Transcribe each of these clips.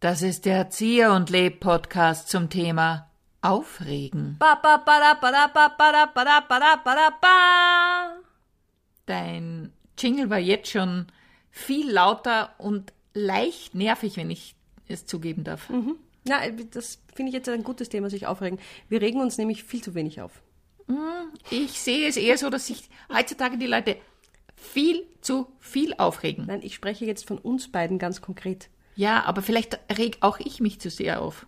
Das ist der Erzieher und Leb Podcast zum Thema Aufregen. Dein Jingle war jetzt schon viel lauter und leicht nervig, wenn ich es zugeben darf. Mhm. Na, das finde ich jetzt ein gutes Thema, sich aufregen. Wir regen uns nämlich viel zu wenig auf. Ich sehe es eher so, dass sich heutzutage die Leute viel zu viel aufregen. Nein, ich spreche jetzt von uns beiden ganz konkret. Ja, aber vielleicht reg auch ich mich zu sehr auf.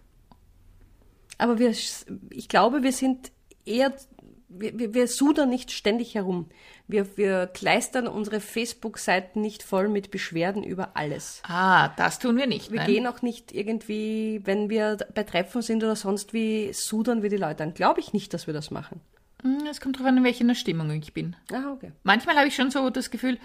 Aber wir, ich glaube, wir sind eher, wir, wir, sudern nicht ständig herum. Wir, wir kleistern unsere Facebook-Seiten nicht voll mit Beschwerden über alles. Ah, das tun wir nicht. Wir nein. gehen auch nicht irgendwie, wenn wir bei Treffen sind oder sonst wie, sudern wir die Leute an. Glaube ich nicht, dass wir das machen. Hm, Es kommt darauf an, in welcher Stimmung ich bin. Ah, okay. Manchmal habe ich schon so das Gefühl,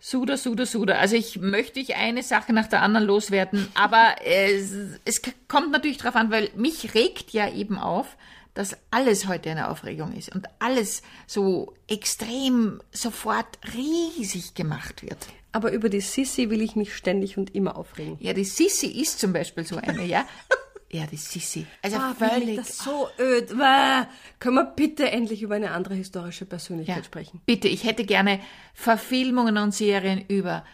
Suder, Suder, Suder. Also ich möchte ich eine Sache nach der anderen loswerden, aber es, es kommt natürlich darauf an, weil mich regt ja eben auf, dass alles heute eine Aufregung ist und alles so extrem sofort riesig gemacht wird. Aber über die Sissi will ich mich ständig und immer aufregen. Ja, die Sissi ist zum Beispiel so eine, ja. Ja, die Sissi. Also Ah, völlig. das so öd. Bäh. Können wir bitte endlich über eine andere historische Persönlichkeit Ja. sprechen? Bitte, ich hätte gerne Verfilmungen und Serien über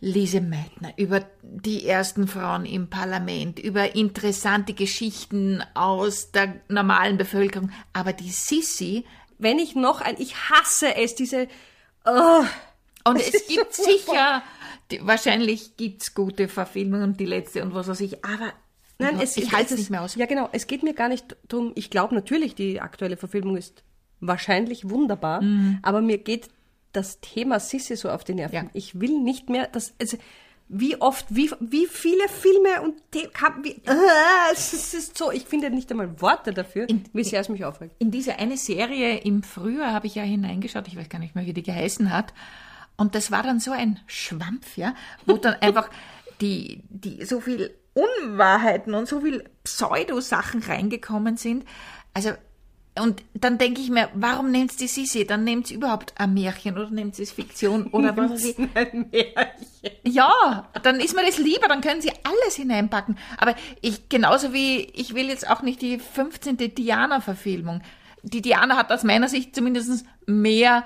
Lise Meitner, über die ersten Frauen im Parlament, über interessante Geschichten aus der normalen Bevölkerung. Aber die Sissi, Wenn ich noch ein, ich hasse es, diese, oh, und es gibt so sicher, die, wahrscheinlich gibt's gute Verfilmungen und die letzte und was weiß ich, aber Nein, ich, es, ich halte es nicht mehr aus. Ja, genau. Es geht mir gar nicht drum. Ich glaube natürlich, die aktuelle Verfilmung ist wahrscheinlich wunderbar, aber mir geht das Thema Sissi so auf die Nerven. Ja. Ich will nicht mehr, das, also, wie oft, wie, wie viele Filme und The kam- wie, äh, es ist- es ist so, ich finde nicht einmal Worte dafür, wie sehr es mich aufregt. In diese eine Serie im Frühjahr habe ich ja hineingeschaut, ich weiß gar nicht mehr, wie die geheißen hat. Und das war dann so ein Schwampf, ja, wo dann einfach die, die so viel Unwahrheiten und so viel Pseudo-Sachen reingekommen sind. Also, und dann denke ich mir, warum nehmt die Sisi? Dann nehmt überhaupt ein Märchen oder nehmt es Fiktion oder was weiß ich. Ein Märchen. Ja, dann ist mir das lieber, dann können sie alles hineinpacken. Aber ich, genauso wie, ich will jetzt auch nicht die 15. Diana-Verfilmung. Die Diana hat aus meiner Sicht zumindest mehr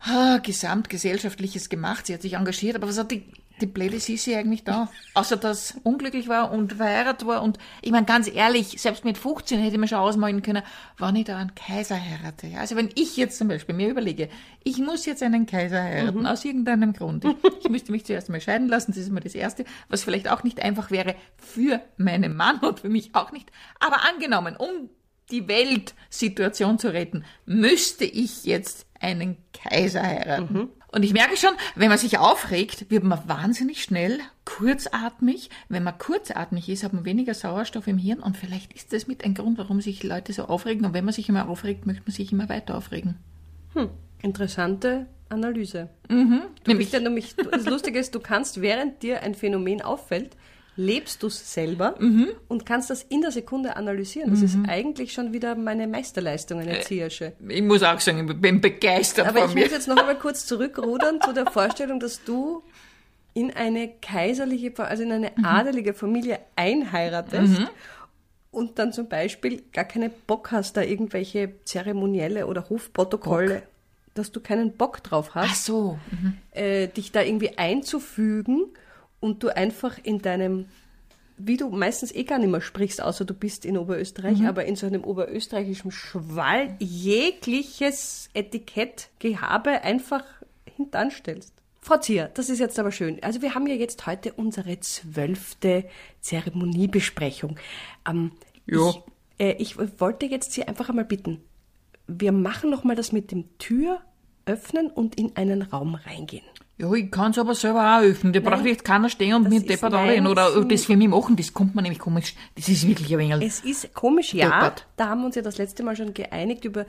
ah, Gesamtgesellschaftliches gemacht. Sie hat sich engagiert, aber was hat die, die blöde Sissi eigentlich da? Außer dass unglücklich war und verheiratet war. Und ich meine, ganz ehrlich, selbst mit 15 hätte man schon ausmalen können, wann ich da einen Kaiser heirate. Also wenn ich jetzt zum Beispiel mir überlege, ich muss jetzt einen Kaiser heiraten, aus irgendeinem Grund. Ich, ich müsste mich zuerst mal scheiden lassen, das ist mal das Erste, was vielleicht auch nicht einfach wäre für meinen Mann und für mich auch nicht. Aber angenommen, um die Weltsituation zu retten, müsste ich jetzt einen Kaiser heiraten. Und ich merke schon, wenn man sich aufregt, wird man wahnsinnig schnell kurzatmig. Wenn man kurzatmig ist, hat man weniger Sauerstoff im Hirn und vielleicht ist das mit ein Grund, warum sich Leute so aufregen. Und wenn man sich immer aufregt, möchte man sich immer weiter aufregen. Interessante Analyse. Du Nämlich- bist ja nämlich, das Lustige ist, du kannst, während dir ein Phänomen auffällt, lebst du es selber und kannst das in der Sekunde analysieren. Das ist eigentlich schon wieder meine Meisterleistung, eine Erziehersche. Ich muss auch sagen, ich bin begeistert Aber von ich mir. muss jetzt noch einmal kurz zurückrudern zu der Vorstellung, dass du in eine kaiserliche, also in eine adelige Familie einheiratest und dann zum Beispiel gar keinen Bock hast, da irgendwelche zeremonielle oder Hofprotokolle, dass du keinen Bock drauf hast Ach so. Mhm. äh, dich da irgendwie einzufügen und du einfach in deinem, wie du meistens eh gar nicht mehr sprichst, außer du bist in Oberösterreich, aber in so einem oberösterreichischen Schwall jegliches Etikettgehabe einfach hintanstellst. Frau Zier, das ist jetzt aber schön. Also wir haben ja jetzt heute unsere zwölfte Zeremoniebesprechung. Ähm, Ja. Ich, äh, ich wollte jetzt Sie einfach einmal bitten, wir machen nochmal das mit dem Tür öffnen und in einen Raum reingehen. Ja, ich kann es aber selber auch öffnen. Da braucht jetzt keiner stehen und Das mir deppert anreden oder das für mich machen. Das kommt mir nämlich komisch. Das ist wirklich ein wenig... Es ist komisch, ja. Deppert. Da haben wir uns ja das letzte Mal schon geeinigt über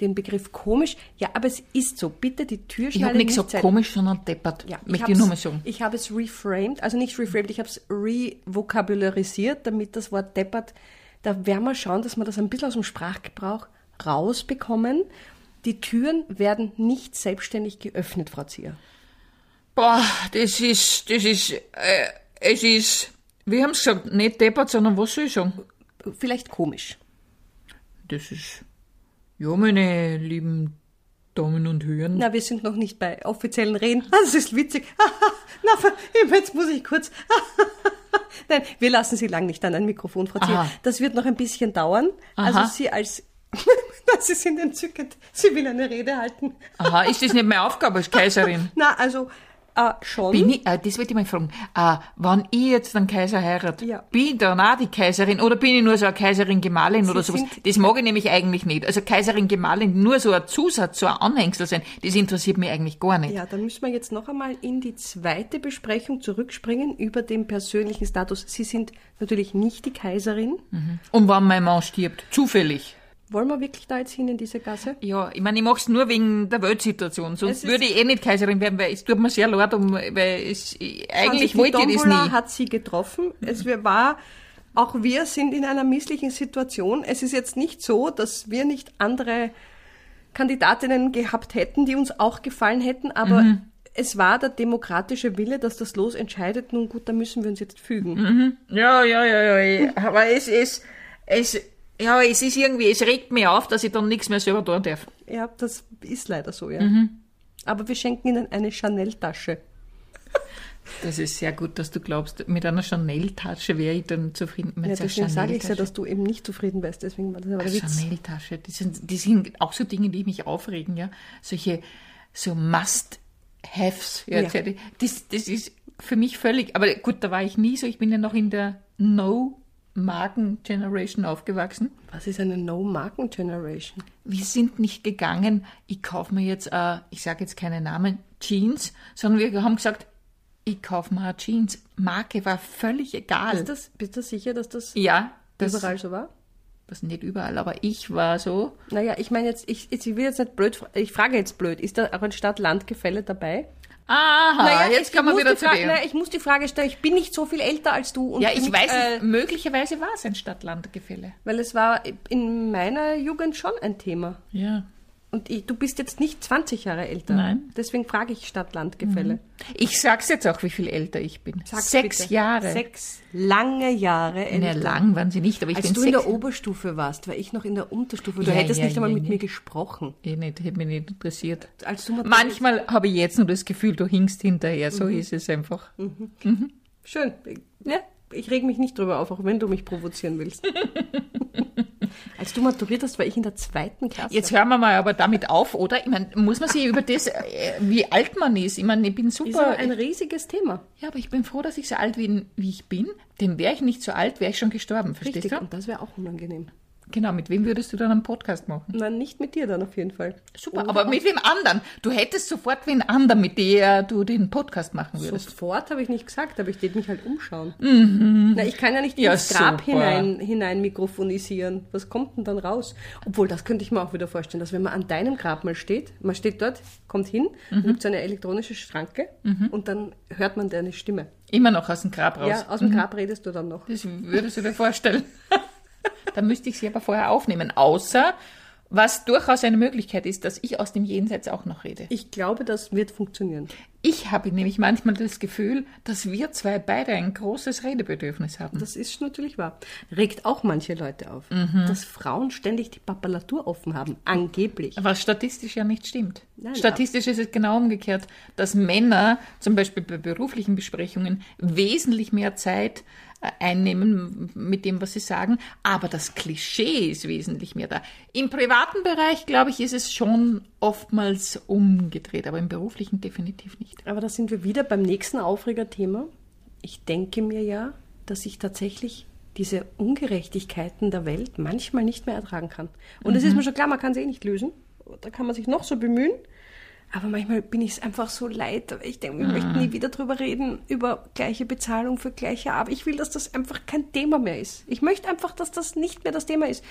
den Begriff komisch. Ja, aber es ist so. Bitte die Türschnalle Ich habe nicht gesagt sein- komisch, sondern deppert. Ja, Möchte ich nur mal sagen. Ich habe es reframed, also nicht reframed, ich habe es revokabularisiert, damit das Wort deppert, da werden wir schauen, dass wir das ein bisschen aus dem Sprachgebrauch rausbekommen. Die Türen werden nicht selbstständig geöffnet, Frau Zier. Boah, das ist, das ist, äh, es ist, wie haben sie gesagt, nicht deppert, sondern was soll ich sagen? Vielleicht komisch. Das ist, ja, meine lieben Damen und Herren. Na, wir sind noch nicht bei offiziellen Reden. Das ist witzig. Na, jetzt muss ich kurz. Nein, wir lassen Sie lang nicht an ein Mikrofon, Frau. Aha. Das wird noch ein bisschen dauern. Aha. Also Sie als... Sie sind entzückend. Sie will eine Rede halten. Aha, ist das nicht meine Aufgabe als Kaiserin? Na, also äh, schon. Bin ich, äh, das wollte ich mal fragen, äh, wenn ich jetzt den Kaiser heirate, Ja. bin ich dann auch die Kaiserin oder bin ich nur so eine Kaiserin-Gemahlin oder sowas? Das mag ich nämlich eigentlich nicht. Also Kaiserin-Gemahlin nur so ein Zusatz, so ein Anhängsel sein, das interessiert mich eigentlich gar nicht. Ja, dann müssen wir jetzt noch einmal in die zweite Besprechung zurückspringen über den persönlichen Status. Sie sind natürlich nicht die Kaiserin. Und wenn mein Mann stirbt, zufällig. Wollen wir wirklich da jetzt hin in diese Gasse? Ja, ich meine, ich mach's nur wegen der Weltsituation. Es Sonst würde ich eh nicht Kaiserin werden, weil es tut mir sehr leid, um, weil es, ich- eigentlich wollte ich das nie. hat sie getroffen. Es war, auch wir sind in einer misslichen Situation. Es ist jetzt nicht so, dass wir nicht andere Kandidatinnen gehabt hätten, die uns auch gefallen hätten, aber Mhm. es war der demokratische Wille, dass das Los entscheidet. Nun gut, da müssen wir uns jetzt fügen. Mhm. Ja, ja, ja, ja. Aber es ist, es, ja, es ist irgendwie, es regt mich auf, dass ich dann nichts mehr selber tun darf. Ja, das ist leider so, ja. Mhm. Aber wir schenken Ihnen eine Chanel-Tasche. Das ist sehr gut, dass du glaubst, mit einer Chanel-Tasche wäre ich dann zufrieden. Ja, deswegen sage ich ja, dass du eben nicht zufrieden wärst. Deswegen war das aber der. Chanel-Tasche, die sind, die sind auch so Dinge, die mich aufregen, ja. Solche, so Must-Haves, ja. Ja. Das, das ist für mich völlig, aber gut, da war ich nie so, ich bin ja noch in der No-Marken-Generation aufgewachsen. Was ist eine No-Marken-Generation? wir sind nicht gegangen, ich kaufe mir jetzt, äh, ich sage jetzt keine Namen, Jeans, sondern wir haben gesagt, ich kaufe mir Jeans. Marke war völlig egal. Ist das, bist du sicher, dass das ja, das überall so war? das nicht überall, aber ich war so. Naja, ich meine jetzt, ich, ich will jetzt nicht blöd, ich frage jetzt blöd, ist da auch ein Stadt-Land-Gefälle dabei? Aha, jetzt ich, kommen wir muss wieder die zu Frage, dir. naja, ich muss die Frage stellen, ich bin nicht so viel älter als du. Und Ja, ich mich, weiß äh, nicht, möglicherweise war es ein Stadt-Land-Gefälle. Weil es war in meiner Jugend schon ein Thema. Ja. Und ich, du bist jetzt nicht 20 Jahre älter. Nein. Deswegen frage ich Stadt-Land-Gefälle. Ich sag's jetzt auch, wie viel älter ich bin. Sag's sechs bitte. Jahre. Sechs lange Jahre Na, älter. lang waren sie nicht, aber ich Als bin du in sechs. der Oberstufe warst, war ich noch in der Unterstufe. Du Ja, hättest ja, nicht einmal ja, mit mir gesprochen. eh nicht, hätte mich nicht interessiert. Als du mal Manchmal habe ich jetzt nur das Gefühl, du hinkst hinterher. So Mhm. ist es einfach. Schön. Ja, ich reg mich nicht drüber auf, auch wenn du mich provozieren willst. Als du maturiert hast, war ich in der zweiten Klasse. Jetzt hören wir mal aber damit auf, oder? Ich meine, muss man sich über das, äh, wie alt man ist? Ich meine, ich bin ist aber super. ein riesiges Thema. ja, aber ich bin froh, dass ich so alt bin, wie ich bin. Denn wäre ich nicht so alt, wäre ich schon gestorben. Verstehst Richtig. du? Und das wäre auch unangenehm. Genau, mit wem würdest du dann einen Podcast machen? Nein, nicht mit dir dann auf jeden Fall. Super, Oder aber mit wem anderen? Du hättest sofort wen anderen, mit der du den Podcast machen würdest. Sofort habe ich nicht gesagt, aber ich tät mich halt umschauen. Na, ich kann ja nicht Ja, ins Grab super. hinein, hinein mikrofonisieren. Was kommt denn dann raus? Obwohl, das könnte ich mir auch wieder vorstellen, dass wenn man an deinem Grab mal steht, man steht dort, kommt hin, Mhm. gibt es eine elektronische Schranke und dann hört man deine Stimme. Immer noch aus dem Grab raus. Ja, aus dem Grab redest du dann noch. Das würdest du dir vorstellen. da müsste ich sie aber vorher aufnehmen. Außer, was durchaus eine Möglichkeit ist, dass ich aus dem Jenseits auch noch rede. Ich glaube, das wird funktionieren. Ich habe nämlich manchmal das Gefühl, dass wir zwei beide ein großes Redebedürfnis haben. Das ist natürlich wahr. Regt auch manche Leute auf, Mhm. dass Frauen ständig die Papalatur offen haben. Angeblich. Was statistisch ja nicht stimmt. Nein, statistisch ist es genau umgekehrt, dass Männer zum Beispiel bei beruflichen Besprechungen wesentlich mehr Zeit einnehmen mit dem, was sie sagen, aber das Klischee ist wesentlich mehr da. Im privaten Bereich, glaube ich, ist es schon oftmals umgedreht, aber im beruflichen definitiv nicht. Aber da sind wir wieder beim nächsten Aufregerthema. Ich denke mir ja, dass ich tatsächlich diese Ungerechtigkeiten der Welt manchmal nicht mehr ertragen kann. Und es ist mir schon klar, man kann sie eh nicht lösen. Da kann man sich noch so bemühen. Aber manchmal bin ich es einfach so leid. Ich denke, wir möchten nie wieder drüber reden, über gleiche Bezahlung für gleiche Arbeit. Ich will, dass das einfach kein Thema mehr ist. Ich möchte einfach, dass das nicht mehr das Thema ist.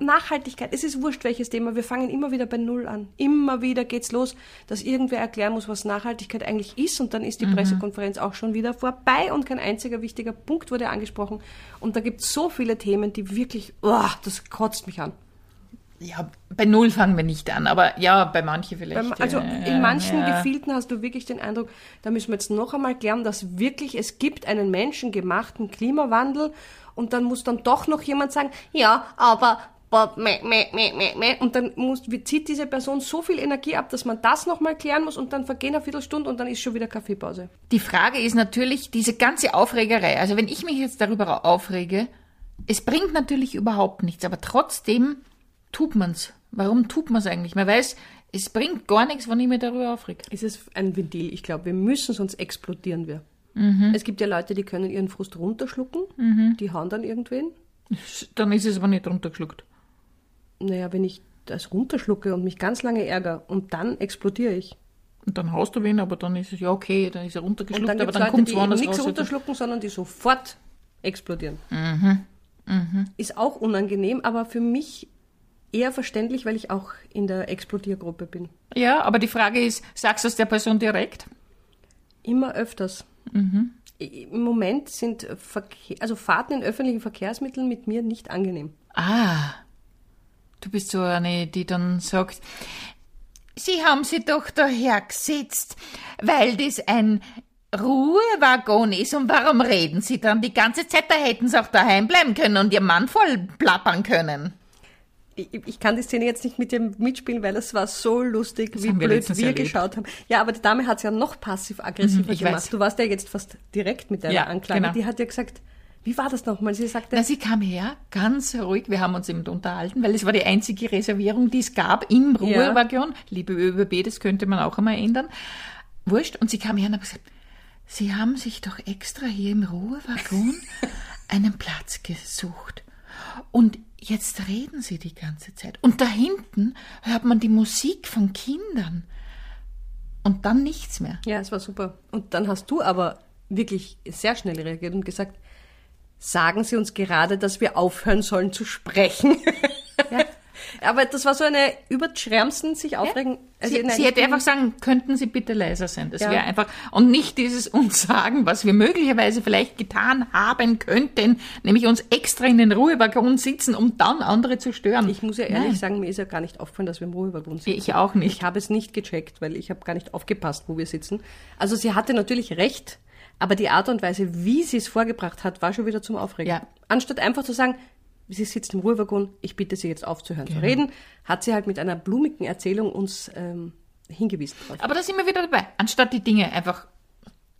Nachhaltigkeit, es ist wurscht welches Thema, wir fangen immer wieder bei Null an. Immer wieder geht's los, dass irgendwer erklären muss, was Nachhaltigkeit eigentlich ist und dann ist die Pressekonferenz auch schon wieder vorbei und kein einziger wichtiger Punkt wurde angesprochen. Und da gibt's so viele Themen, die wirklich, oh, das kotzt mich an. Ja, bei Null fangen wir nicht an, aber ja, bei manchen vielleicht. Also äh, in manchen ja. Gefilden hast du wirklich den Eindruck, da müssen wir jetzt noch einmal klären, dass wirklich es gibt einen menschengemachten Klimawandel und dann muss dann doch noch jemand sagen, ja, aber und dann muss, zieht diese Person so viel Energie ab, dass man das nochmal klären muss und dann vergehen eine Viertelstunde und dann ist schon wieder Kaffeepause. Die Frage ist natürlich diese ganze Aufregerei. Also wenn ich mich jetzt darüber aufrege, es bringt natürlich überhaupt nichts, aber trotzdem tut man's. Warum tut man's eigentlich? Man weiß, es bringt gar nichts, wenn ich mich darüber aufrege. Es ist ein Ventil, ich glaube, wir müssen, sonst explodieren wir. Es gibt ja Leute, die können ihren Frust runterschlucken, die hauen dann irgendwen. Dann ist es aber nicht runtergeschluckt. Naja, wenn ich das runterschlucke und mich ganz lange ärgere und dann explodiere ich. Und dann haust du wen, aber dann ist es ja okay, dann ist er runtergeschluckt, dann aber es dann kommt die es woanders nichts raus. runterschlucken, sondern die sofort explodieren. Mhm. Ist auch unangenehm, aber für mich eher verständlich, weil ich auch in der Explodiergruppe bin. Ja, aber die Frage ist, sagst du es der Person direkt? Immer öfters. I- Im Moment sind Verkehr, also Fahrten in öffentlichen Verkehrsmitteln mit mir nicht angenehm. Ah, du bist so eine, die dann sagt, Sie haben sie doch daher gesetzt, weil das ein Ruhewaggon ist und warum reden Sie dann die ganze Zeit? Da hätten Sie auch daheim bleiben können und Ihr Mann voll plappern können. Ich, ich kann die Szene jetzt nicht mit dem mitspielen, weil es war so lustig, wie haben wir blöd wir erlebt. geschaut haben. Ja, aber die Dame hat es ja noch passiv-aggressiver Mhm, gemacht. weiß. Du warst ja jetzt fast direkt mit deiner Ja, Anklage. genau. Die hat ja gesagt, wie war das nochmal? Sie sagte, Na, sie kam her, ganz ruhig, wir haben uns eben unterhalten, weil es war die einzige Reservierung, die es gab im Ruhewaggon. Liebe ÖBB, das könnte man auch einmal ändern. Wurscht. Und sie kam her und hat gesagt, Sie haben sich doch extra hier im Ruhewaggon einen Platz gesucht. Und jetzt reden Sie die ganze Zeit. Und da hinten hört man die Musik von Kindern. Und dann nichts mehr. Ja, es war super. Und dann hast du aber wirklich sehr schnell reagiert und gesagt, sagen Sie uns gerade, dass wir aufhören sollen zu sprechen. Ja. aber das war so eine überschwärmsten sich aufregen. Also Sie, sie hätte einfach sagen, könnten Sie bitte leiser sein. Das Ja. wäre einfach, und nicht dieses uns sagen, was wir möglicherweise vielleicht getan haben könnten, nämlich uns extra in den Ruhewaggon sitzen, um dann andere zu stören. Ich muss ja ehrlich Nein. sagen, mir ist ja gar nicht aufgefallen, dass wir im Ruhewaggon sitzen. Ich auch nicht. Ich habe es nicht gecheckt, weil ich habe gar nicht aufgepasst, wo wir sitzen. Also sie hatte natürlich recht, aber die Art und Weise, wie sie es vorgebracht hat, war schon wieder zum Aufregen. Ja. Anstatt einfach zu sagen, sie sitzt im Ruhewaggon, ich bitte sie jetzt aufzuhören Genau. zu reden, hat sie halt mit einer blumigen Erzählung uns ähm, hingewiesen drauf. Aber da sind wir wieder dabei. Anstatt die Dinge einfach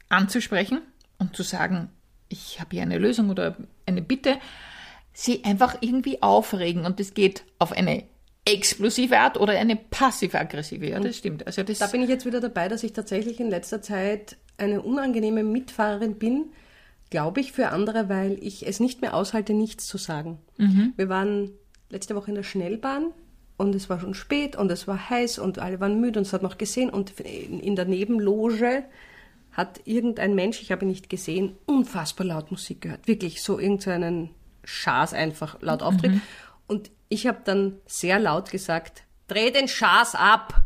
anzusprechen und zu sagen, ich habe hier eine Lösung oder eine Bitte, sie einfach irgendwie aufregen. Und das geht auf eine explosive Art oder eine passiv-aggressive. Ja, das stimmt. Also das Da bin ich jetzt wieder dabei, dass ich tatsächlich in letzter Zeit eine unangenehme Mitfahrerin bin, glaube ich, für andere, weil ich es nicht mehr aushalte, nichts zu sagen. Wir waren letzte Woche in der Schnellbahn und es war schon spät und es war heiß und alle waren müde und es hat noch gesehen und in der Nebenloge hat irgendein Mensch, ich habe ihn nicht gesehen, unfassbar laut Musik gehört. Wirklich so irgendeinen Schaß einfach laut auftritt. Und ich habe dann sehr laut gesagt, dreh den Schaß ab.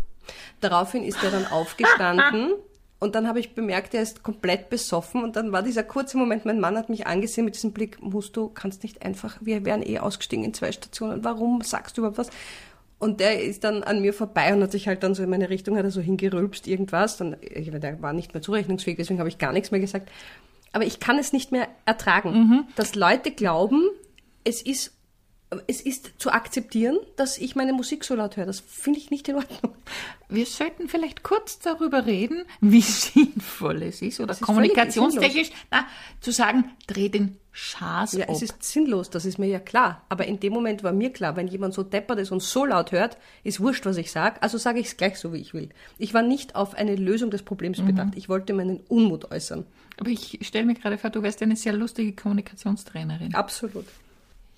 Daraufhin ist er dann aufgestanden und dann habe ich bemerkt, er ist komplett besoffen und dann war dieser kurze Moment, mein Mann hat mich angesehen mit diesem Blick, musst du, kannst nicht einfach, wir wären eh ausgestiegen in zwei Stationen, warum sagst du überhaupt was? Und der ist dann an mir vorbei und hat sich halt dann so in meine Richtung, hat er so hingerülpst, irgendwas. Dann, ich, meine, der war nicht mehr zurechnungsfähig, deswegen habe ich gar nichts mehr gesagt. Aber ich kann es nicht mehr ertragen, dass Leute glauben, es ist, es ist zu akzeptieren, dass ich meine Musik so laut höre. Das finde ich nicht in Ordnung. Wir sollten vielleicht kurz darüber reden, wie sinnvoll es ist oder völlig kommunikationstechnisch na, zu sagen, dreh den Schaß Ja, ab. es ist sinnlos, das ist mir ja klar. Aber in dem Moment war mir klar, wenn jemand so deppert ist und so laut hört, ist wurscht, was ich sage, also sage ich es gleich so, wie ich will. Ich war nicht auf eine Lösung des Problems bedacht. Ich wollte meinen Unmut äußern. Aber ich stelle mir gerade vor, du wärst eine sehr lustige Kommunikationstrainerin. Absolut.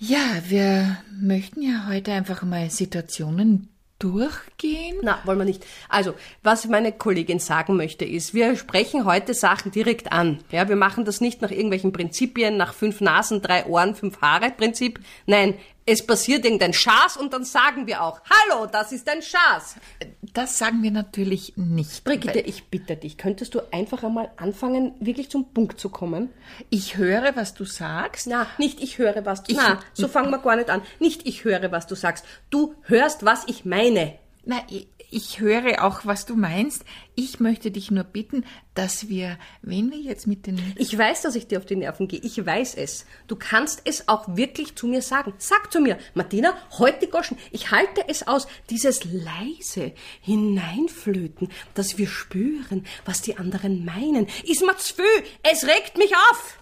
Ja, wir möchten ja heute einfach mal Situationen durchgehen. Na, wollen wir nicht. Also, was meine Kollegin sagen möchte, ist, wir sprechen heute Sachen direkt an. Ja, wir machen das nicht nach irgendwelchen Prinzipien, nach fünf Nasen, drei Ohren, fünf Haare Prinzip. Nein, es passiert irgendein Schaß und dann sagen wir auch, hallo, das ist ein Schaß. das sagen wir natürlich nicht. Brigitte, ich bitte dich, könntest du einfach einmal anfangen, wirklich zum Punkt zu kommen? Ich höre, was du sagst. Na, nicht ich höre, was du Na, so fangen wir gar nicht an. Nicht ich höre, was du sagst. Du hörst, was ich meine. Na, ich, ich höre auch, was du meinst. Ich möchte dich nur bitten, dass wir, wenn wir jetzt mit den Ich weiß, dass ich dir auf die Nerven gehe. Ich weiß es. Du kannst es auch wirklich zu mir sagen. Sag zu mir, Martina, heute Goschen, ich halte es aus. Dieses leise Hineinflöten, dass wir spüren, was die anderen meinen. Ist mir zu viel. Es regt mich auf.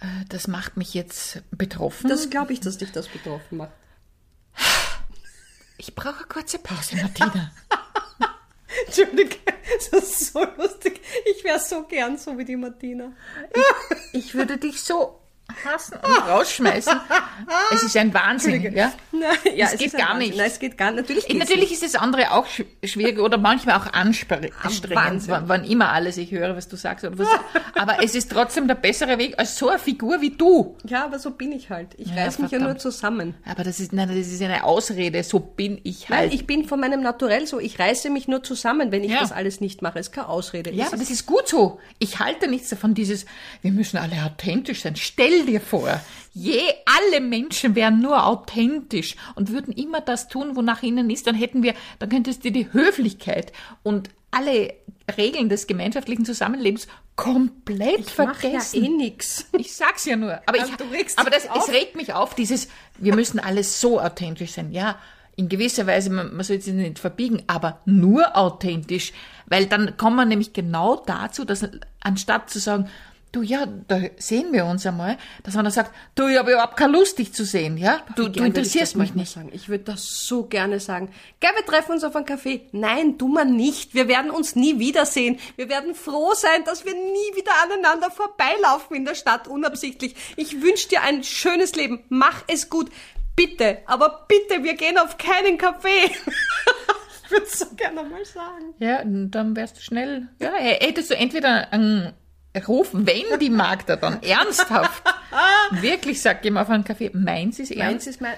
äh, das macht mich jetzt betroffen. Das glaube ich, dass dich das betroffen macht. Ich brauche eine kurze Pause, Martina. Entschuldige, das ist so lustig. Ich wäre so gern so wie die Martina. Ich würde dich so hassen und rausschmeißen. Es ist ein Wahnsinn, ja? Nein, ja, Es geht ist ein gar Wahnsinn. nicht. Nein, es geht gar nicht. Natürlich, geht's Natürlich ist das andere auch sch schwierig oder manchmal auch anstrengend, Wahnsinn. wann, wann immer alles ich höre, was du sagst. Was. Aber es ist trotzdem der bessere Weg als so eine Figur wie du. nicht. Ja, aber so bin ich halt. Ich Ja, reiß mich ja nur zusammen. Aber das ist, nein, das ist eine Ausrede. So bin ich Nein, halt. ich bin von meinem Naturell so. Ich reiße mich nur zusammen, wenn ich Ja. das alles nicht mache. Es ist keine Ausrede. ja, Es aber das ist gut so. Ich halte nichts davon, dieses, wir müssen alle authentisch sein. Stell dir vor, je alle Menschen wären nur authentisch und würden immer das tun, wonach ihnen ist, dann hätten wir, dann könntest du die Höflichkeit und alle Regeln des gemeinschaftlichen Zusammenlebens komplett ich mache ja vergessen. eh nix. Ich sag's ja nur. Aber, Ja, ich, aber das, es regt mich auf, dieses, wir müssen alles so authentisch sein. Ja, in gewisser Weise, man, man soll sich nicht verbiegen, aber nur authentisch. Weil dann kommt man nämlich genau dazu, dass anstatt zu sagen, du ja, da sehen wir uns einmal, dass man dann sagt, du, ich habe überhaupt keine Lust, dich zu sehen, ja? Du, du interessierst mich nicht. Sagen. Ich würde das so gerne sagen. Gell, wir treffen uns auf einen Kaffee. Nein, tu mal nicht. Wir werden uns nie wiedersehen. Wir werden froh sein, dass wir nie wieder aneinander vorbeilaufen in der Stadt, unabsichtlich. Ich wünsche dir ein schönes Leben. Mach es gut. Bitte, aber bitte, wir gehen auf keinen Kaffee. ich würde es so gerne mal sagen. Ja, dann wärst du schnell, ja, hättest du entweder einen Ruf, wenn die Magda dann ernsthaft wirklich sagt, gehen wir auf einen Kaffee, meins ist ernst. Meins ist mein,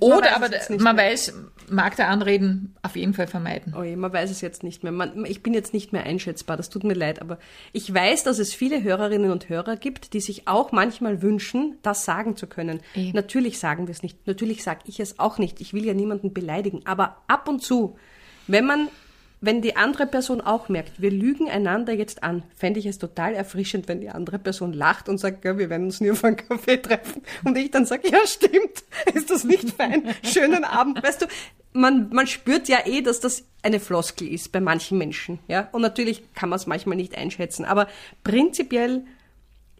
oh, Oder weiß aber man mehr. weiß, Magda anreden, auf jeden Fall vermeiden. Oh je, man weiß es jetzt nicht mehr. Man, ich bin jetzt nicht mehr einschätzbar, das tut mir leid, aber ich weiß, dass es viele Hörerinnen und Hörer gibt, die sich auch manchmal wünschen, das sagen zu können. Eh. Natürlich sagen wir es nicht, natürlich sage ich es auch nicht. Ich will ja niemanden beleidigen, aber ab und zu, wenn man wenn die andere Person auch merkt, wir lügen einander jetzt an, fände ich es total erfrischend, wenn die andere Person lacht und sagt, wir werden uns nie auf einen Kaffee treffen. Und ich dann sage, ja, stimmt, ist das nicht fein? Schönen Abend. Weißt du, man, man spürt ja eh, dass das eine Floskel ist bei manchen Menschen. Ja? Und natürlich kann man es manchmal nicht einschätzen. Aber prinzipiell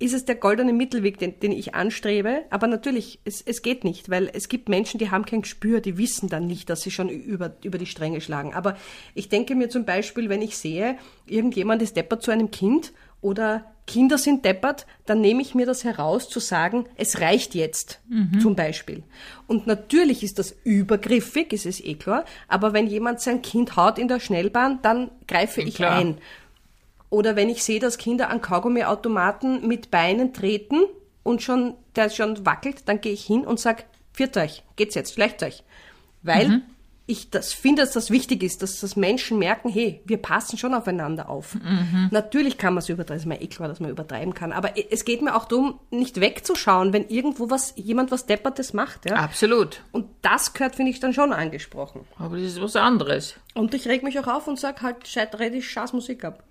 ist es der goldene Mittelweg, den, den ich anstrebe. Aber natürlich, es, es geht nicht, weil es gibt Menschen, die haben kein Gespür, die wissen dann nicht, dass sie schon über, über die Stränge schlagen. Aber ich denke mir zum Beispiel, wenn ich sehe, irgendjemand ist deppert zu einem Kind oder Kinder sind deppert, dann nehme ich mir das heraus zu sagen, es reicht jetzt, zum Beispiel. Und natürlich ist das übergriffig, ist es eh klar, aber wenn jemand sein Kind haut in der Schnellbahn, dann greife ich Klar. ein. Oder wenn ich sehe, dass Kinder an Kaugummiautomaten mit Beinen treten und schon, der schon wackelt, dann gehe ich hin und sag, viert euch, geht's jetzt, schleicht euch. Weil ich das finde, dass das wichtig ist, dass das Menschen merken, hey, wir passen schon aufeinander auf. Natürlich kann man es übertreiben, ist mir eh klar, dass man übertreiben kann, aber es geht mir auch darum, nicht wegzuschauen, wenn irgendwo was, jemand was Deppertes macht, ja. Absolut. Und das gehört, finde ich, dann schon angesprochen. Aber das ist was anderes. Und ich reg mich auch auf und sag halt, scheit redig Scheißmusik ab.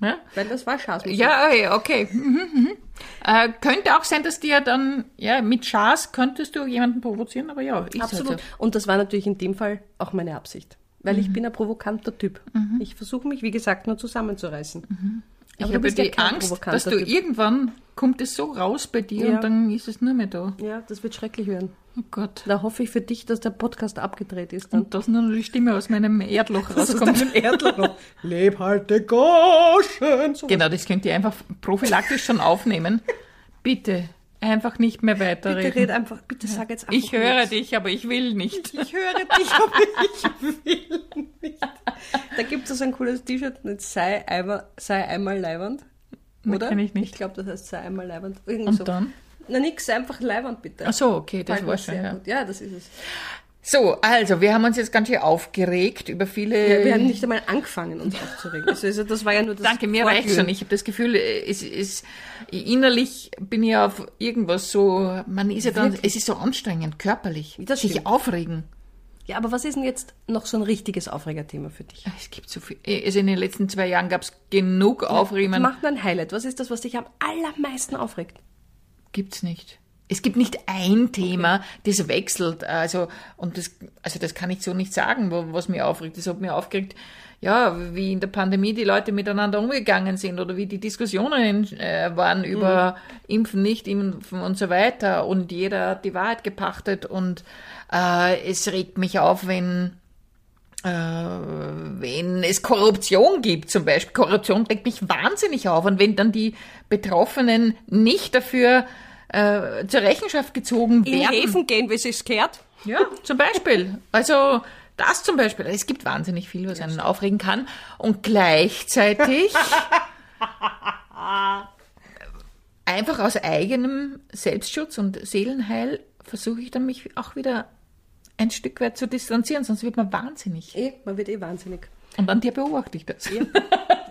Ja, Weil das war Scheißmusik. ja okay. okay. Mhm, mhm. Äh, könnte auch sein, dass dir dann, ja, mit Chars könntest du jemanden provozieren, aber ja, Absolut. Halt so. Und das war natürlich in dem Fall auch meine Absicht. Weil ich bin ein provokanter Typ. Ich versuche mich, wie gesagt, nur zusammenzureißen. Ich Aber habe ja die Angst, dass du irgendwann kommt es so raus bei dir Ja. und dann ist es nur mehr da. Ja, das wird schrecklich werden. Oh Gott. Da hoffe ich für dich, dass der Podcast abgedreht ist dann. Und dass nur noch die Stimme aus meinem Erdloch rauskommt. Erdloch. Lebhalte Goschen. So Genau, das könnt ihr einfach prophylaktisch schon aufnehmen. Bitte, einfach nicht mehr Bitte weiterreden. red einfach, bitte sag jetzt einfach Ich höre nichts. dich, aber ich will nicht. Ich höre dich, aber ich will nicht. Da gibt es so ein cooles T-Shirt mit sei einmal, sei einmal leiwand. Ne, Oder? kenn ich nicht. Ich glaube, das heißt sei einmal leiwand. Irgend Und so. dann? Na nix, einfach leiwand bitte. Ach so, okay, das Gefällt war schon, ja. gut. Ja, das ist es. So, also, wir haben uns jetzt ganz schön aufgeregt über viele. Ja, wir haben nicht einmal angefangen, uns aufzuregen. Also, also das war ja nur das Danke, mir reicht schon. Ich habe das Gefühl, es ist innerlich bin ich auf irgendwas so, man ist ja dann, es ist so anstrengend, körperlich. Das sich stimmt. aufregen. Ja, aber was ist denn jetzt noch so ein richtiges Aufregerthema für dich? Es gibt so viel. Also in den letzten zwei Jahren gab es genug Aufregungen. Mach ein Highlight. Was ist das, was dich am allermeisten aufregt? Gibt's nicht. Es gibt nicht ein Thema, das wechselt. Also, und das, also das kann ich so nicht sagen, was mir aufregt. Das hat mir aufgeregt, ja, wie in der Pandemie die Leute miteinander umgegangen sind oder wie die Diskussionen äh, waren über Impfen, nicht impfen und so weiter. Und jeder hat die Wahrheit gepachtet und äh, es regt mich auf, wenn äh, wenn es Korruption gibt zum Beispiel. Korruption regt mich wahnsinnig auf. Und wenn dann die Betroffenen nicht dafür äh, zur Rechenschaft gezogen In werden. Häfen gehen, wie sich's gehört. Ja, zum Beispiel. Also das zum Beispiel. Es gibt wahnsinnig viel, was einen aufregen kann. Und gleichzeitig einfach aus eigenem Selbstschutz und Seelenheil versuche ich dann mich auch wieder ein Stück weit zu distanzieren, sonst wird man wahnsinnig. Eh, man wird eh wahnsinnig. Und an dir beobachte ich das. Ja.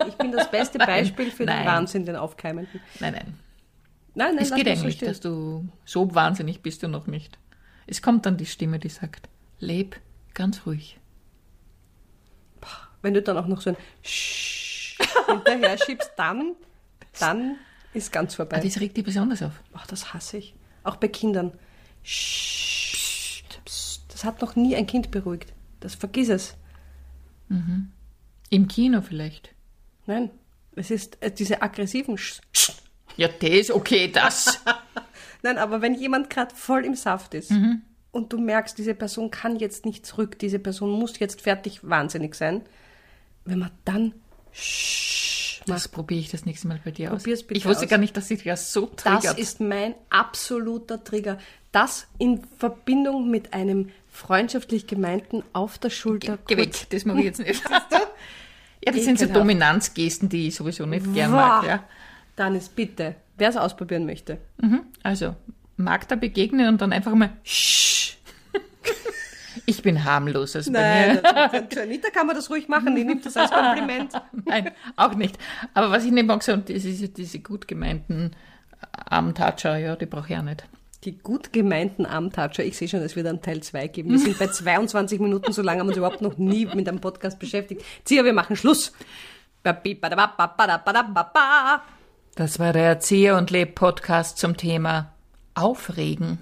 Ich bin das beste Nein, Beispiel für den nein. Wahnsinn, den Aufkeimenden. Nein, nein. Nein, nein, Es geht so eigentlich, stehen. dass du so wahnsinnig bist du noch nicht. Es kommt dann die Stimme, die sagt, leb ganz ruhig. Wenn du dann auch noch so ein Sch hinterher schiebst, dann, dann ist ganz vorbei. Ah, das regt dich besonders auf. Ach, das hasse ich. Auch bei Kindern. Sch Psst. Das hat noch nie ein Kind beruhigt. Das vergiss es. Im Kino vielleicht. Nein, es ist äh, diese aggressiven Sch Sch Ja, das, okay, das. Nein, aber wenn jemand gerade voll im Saft ist und du merkst, diese Person kann jetzt nicht zurück, diese Person muss jetzt fertig wahnsinnig sein, wenn man dann Sch Das probiere ich das nächste Mal bei dir aus. Bitte ich wusste aus. gar nicht, dass sich das so triggert. Das ist mein absoluter Trigger. Das in Verbindung mit einem freundschaftlich gemeinten auf der Schulter. Geh weg, das mag ich jetzt nicht. ja, das sind so Ekelhaft. Dominanzgesten, die ich sowieso nicht gern mag. Ja. Dann ist bitte, wer es ausprobieren möchte. Mhm. Also, mag da begegnen und dann einfach mal Sch. Ich bin harmlos. Also bei mir. Nein, zu Anita kann man das ruhig machen, die nimmt das als Kompliment. Nein, auch nicht. Aber was ich nicht mag, sind diese, diese gut gemeinten Armtatscher, ja, die brauche ich auch nicht. Die gut gemeinten Armtatscher, ich sehe schon, es wird einen Teil 2 geben. Wir sind bei 22 Minuten, so lange haben wir uns überhaupt noch nie mit einem Podcast beschäftigt. Zia, wir machen Schluss. Das war der Erzieher und Leb Podcast zum Thema Aufregen.